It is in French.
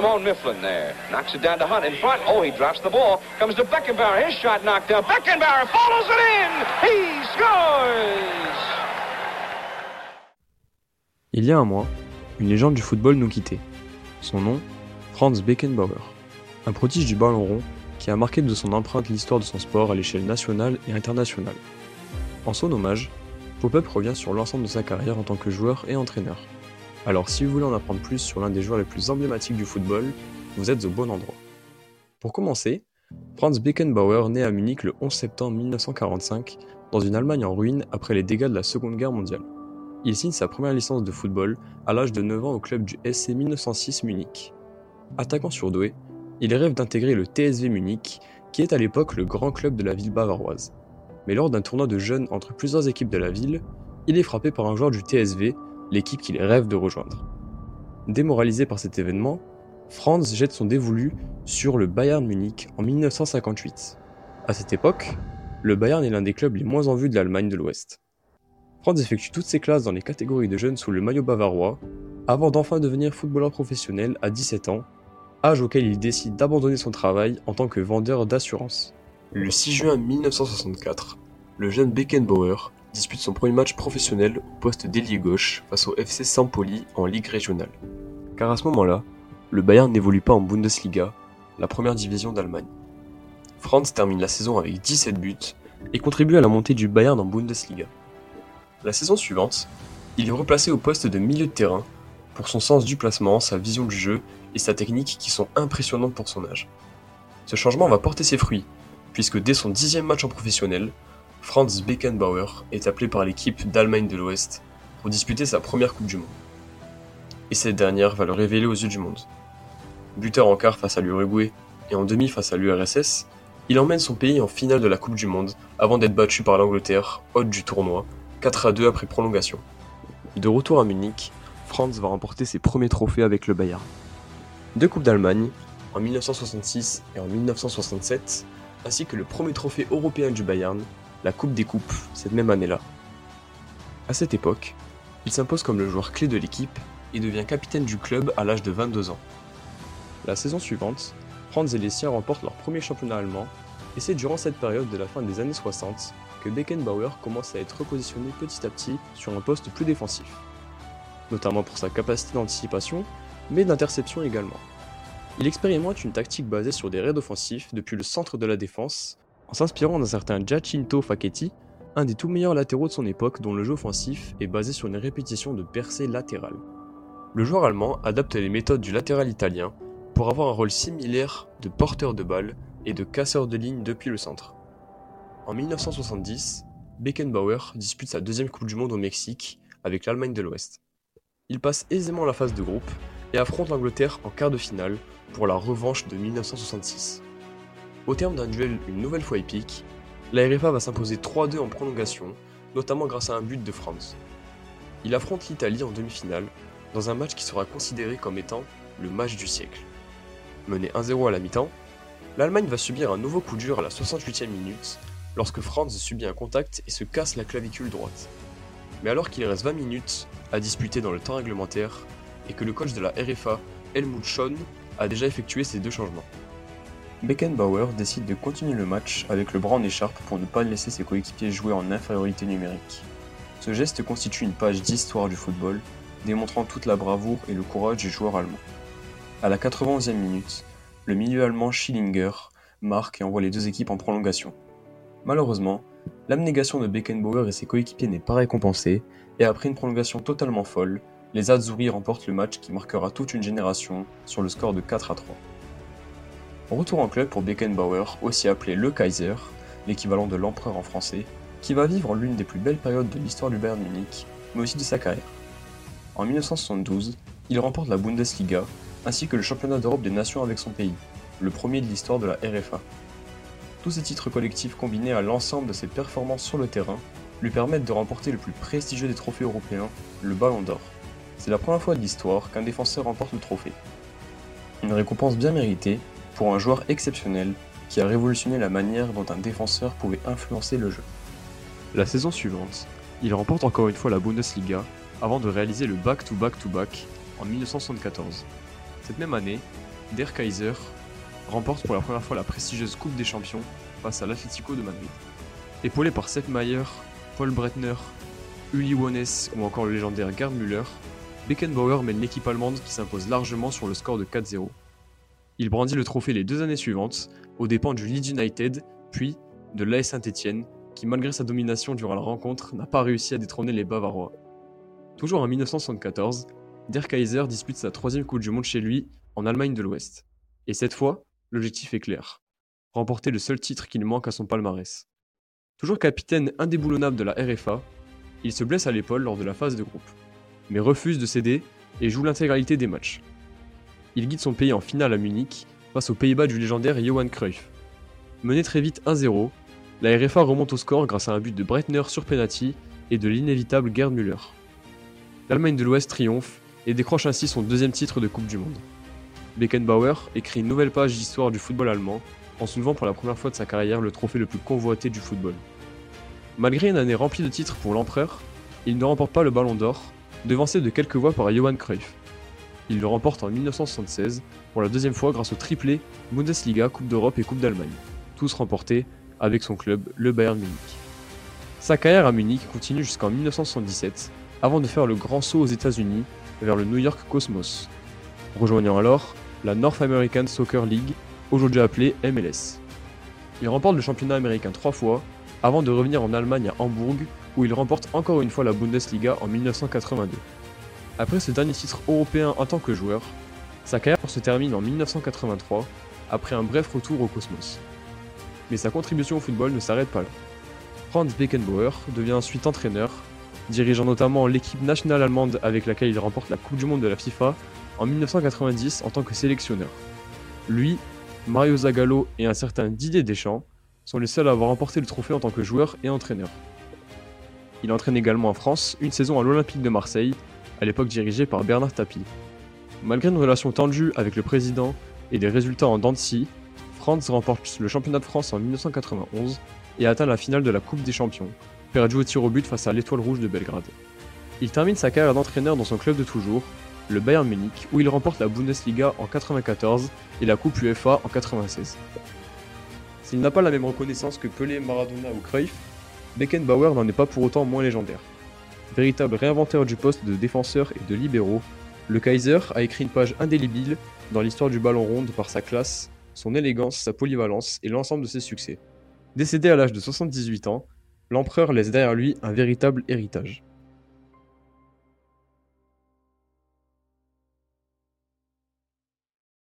Mifflin there. Knocks it down to Hunt in front. Oh, he drops the ball. Comes to Beckenbauer. His shot knocked. Beckenbauer follows it in. He scores. Il y a un mois, une légende du football nous quittait. Son nom, Franz Beckenbauer. Un prodige du ballon rond qui a marqué de son empreinte l'histoire de son sport à l'échelle nationale et internationale. En son hommage, Pop-Up revient sur l'ensemble de sa carrière en tant que joueur et entraîneur. Alors si vous voulez en apprendre plus sur l'un des joueurs les plus emblématiques du football, vous êtes au bon endroit. Pour commencer, Franz Beckenbauer naît à Munich le 11 septembre 1945 dans une Allemagne en ruine après les dégâts de la Seconde Guerre mondiale. Il signe sa première licence de football à l'âge de 9 ans au club du SC 1906 Munich. Attaquant surdoué, il rêve d'intégrer le TSV Munich, qui est à l'époque le grand club de la ville bavaroise. Mais lors d'un tournoi de jeunes entre plusieurs équipes de la ville, il est frappé par un joueur du TSV, l'équipe qu'il rêve de rejoindre. Démoralisé par cet événement, Franz jette son dévolu sur le Bayern Munich en 1958. À cette époque, le Bayern est l'un des clubs les moins en vue de l'Allemagne de l'Ouest. Franz effectue toutes ses classes dans les catégories de jeunes sous le maillot bavarois, avant d'enfin devenir footballeur professionnel à 17 ans âge auquel il décide d'abandonner son travail en tant que vendeur d'assurance. Le 6 juin 1964, le jeune Beckenbauer dispute son premier match professionnel au poste d'ailier gauche face au FC Sampoli en Ligue régionale. Car à ce moment-là, le Bayern n'évolue pas en Bundesliga, la première division d'Allemagne. Franz termine la saison avec 17 buts et contribue à la montée du Bayern en Bundesliga. La saison suivante, il est replacé au poste de milieu de terrain pour son sens du placement, sa vision du jeu et sa technique qui sont impressionnantes pour son âge. Ce changement va porter ses fruits, puisque dès son dixième match en professionnel, Franz Beckenbauer est appelé par l'équipe d'Allemagne de l'Ouest pour disputer sa première Coupe du Monde. Et cette dernière va le révéler aux yeux du monde. Buteur en quart face à l'Uruguay et en demi face à l'URSS, il emmène son pays en finale de la Coupe du Monde avant d'être battu par l'Angleterre, hôte du tournoi, 4 à 2 après prolongation. De retour à Munich, Franz va remporter ses premiers trophées avec le Bayern deux Coupes d'Allemagne, en 1966 et en 1967, ainsi que le premier trophée européen du Bayern, la Coupe des Coupes, cette même année-là. À cette époque, il s'impose comme le joueur clé de l'équipe et devient capitaine du club à l'âge de 22 ans. La saison suivante, Franz et les siens remportent leur premier championnat allemand, et c'est durant cette période de la fin des années 60 que Beckenbauer commence à être repositionné petit à petit sur un poste plus défensif, notamment pour sa capacité d'anticipation mais d'interception également. Il expérimente une tactique basée sur des raids offensifs depuis le centre de la défense, en s'inspirant d'un certain Giacinto Facchetti, un des tout meilleurs latéraux de son époque dont le jeu offensif est basé sur une répétition de percées latérales. Le joueur allemand adapte les méthodes du latéral italien pour avoir un rôle similaire de porteur de balle et de casseur de ligne depuis le centre. En 1970, Beckenbauer dispute sa deuxième Coupe du Monde au Mexique avec l'Allemagne de l'Ouest. Il passe aisément la phase de groupe et affronte l'Angleterre en quart de finale pour la revanche de 1966. Au terme d'un duel une nouvelle fois épique, la RFA va s'imposer 3-2 en prolongation, notamment grâce à un but de France. Il affronte l'Italie en demi-finale, dans un match qui sera considéré comme étant le match du siècle. Mené 1-0 à la mi-temps, l'Allemagne va subir un nouveau coup dur à la 68e minute, lorsque Franz subit un contact et se casse la clavicule droite. Mais alors qu'il reste 20 minutes à disputer dans le temps réglementaire, et que le coach de la RFA, Helmut Schoen, a déjà effectué ces deux changements. Beckenbauer décide de continuer le match avec le bras en écharpe pour ne pas laisser ses coéquipiers jouer en infériorité numérique. Ce geste constitue une page d'histoire du football, démontrant toute la bravoure et le courage du joueur allemand. À la 91e minute, le milieu allemand Schillinger marque et envoie les deux équipes en prolongation. Malheureusement, l'abnégation de Beckenbauer et ses coéquipiers n'est pas récompensée, et après une prolongation totalement folle, les Azzurri remportent le match qui marquera toute une génération sur le score de 4 à 3. Retour en club pour Beckenbauer, aussi appelé le Kaiser, l'équivalent de l'empereur en français, qui va vivre l'une des plus belles périodes de l'histoire du Bayern Munich, mais aussi de sa carrière. En 1972, il remporte la Bundesliga ainsi que le championnat d'Europe des nations avec son pays, le premier de l'histoire de la RFA. Tous ces titres collectifs combinés à l'ensemble de ses performances sur le terrain lui permettent de remporter le plus prestigieux des trophées européens, le Ballon d'Or. C'est la première fois de l'histoire qu'un défenseur remporte le trophée. Une récompense bien méritée pour un joueur exceptionnel qui a révolutionné la manière dont un défenseur pouvait influencer le jeu. La saison suivante, il remporte encore une fois la Bundesliga avant de réaliser le back-to-back-to-back en 1974. Cette même année, Der Kaiser remporte pour la première fois la prestigieuse Coupe des Champions face à l'Atlético de Madrid. Épaulé par Sepp Maier, Paul Breitner, Uli Wones ou encore le légendaire Gerd Müller, Beckenbauer mène l'équipe allemande qui s'impose largement sur le score de 4-0. Il brandit le trophée les deux années suivantes, aux dépens du Leeds United, puis de l'AS Saint-Etienne, qui malgré sa domination durant la rencontre n'a pas réussi à détrôner les Bavarois. Toujours en 1974, Der Kaiser dispute sa troisième Coupe du Monde chez lui, en Allemagne de l'Ouest. Et cette fois, l'objectif est clair. Remporter le seul titre qu'il manque à son palmarès. Toujours capitaine indéboulonnable de la RFA, il se blesse à l'épaule lors de la phase de groupe, mais refuse de céder et joue l'intégralité des matchs. Il guide son pays en finale à Munich face aux Pays-Bas du légendaire Johan Cruyff. Mené très vite 1-0, la RFA remonte au score grâce à un but de Breitner sur penalty et de l'inévitable Gerd Müller. L'Allemagne de l'Ouest triomphe et décroche ainsi son deuxième titre de Coupe du Monde. Beckenbauer écrit une nouvelle page d'histoire du football allemand en soulevant pour la première fois de sa carrière le trophée le plus convoité du football. Malgré une année remplie de titres pour l'empereur, il ne remporte pas le ballon d'or, devancé de quelques voix par Johan Cruyff. Il le remporte en 1976 pour la deuxième fois grâce au triplé Bundesliga, Coupe d'Europe et Coupe d'Allemagne, tous remportés avec son club, le Bayern Munich. Sa carrière à Munich continue jusqu'en 1977 avant de faire le grand saut aux États-Unis vers le New York Cosmos, rejoignant alors la North American Soccer League, aujourd'hui appelée MLS. Il remporte le championnat américain trois fois avant de revenir en Allemagne à Hambourg où il remporte encore une fois la Bundesliga en 1982. Après ce dernier titre européen en tant que joueur, sa carrière se termine en 1983 après un bref retour au Cosmos. Mais sa contribution au football ne s'arrête pas là. Franz Beckenbauer devient ensuite entraîneur, dirigeant notamment l'équipe nationale allemande avec laquelle il remporte la Coupe du Monde de la FIFA en 1990 en tant que sélectionneur. Lui, Mario Zagallo et un certain Didier Deschamps sont les seuls à avoir remporté le trophée en tant que joueur et entraîneur. Il entraîne également en France une saison à l'Olympique de Marseille, à l'époque dirigé par Bernard Tapie. Malgré une relation tendue avec le président et des résultats en dents Franz remporte le championnat de France en 1991 et atteint la finale de la Coupe des Champions, perdu au tir au but face à l'Étoile Rouge de Belgrade. Il termine sa carrière d'entraîneur dans son club de toujours, le Bayern Munich, où il remporte la Bundesliga en 1994 et la Coupe UEFA en 1996. S'il n'a pas la même reconnaissance que Pelé, Maradona ou Cruyff, Beckenbauer n'en est pas pour autant moins légendaire. Véritable réinventeur du poste de défenseur et de libéraux, le Kaiser a écrit une page indélébile dans l'histoire du ballon rond par sa classe, son élégance, sa polyvalence et l'ensemble de ses succès. Décédé à l'âge de 78 ans, l'empereur laisse derrière lui un véritable héritage.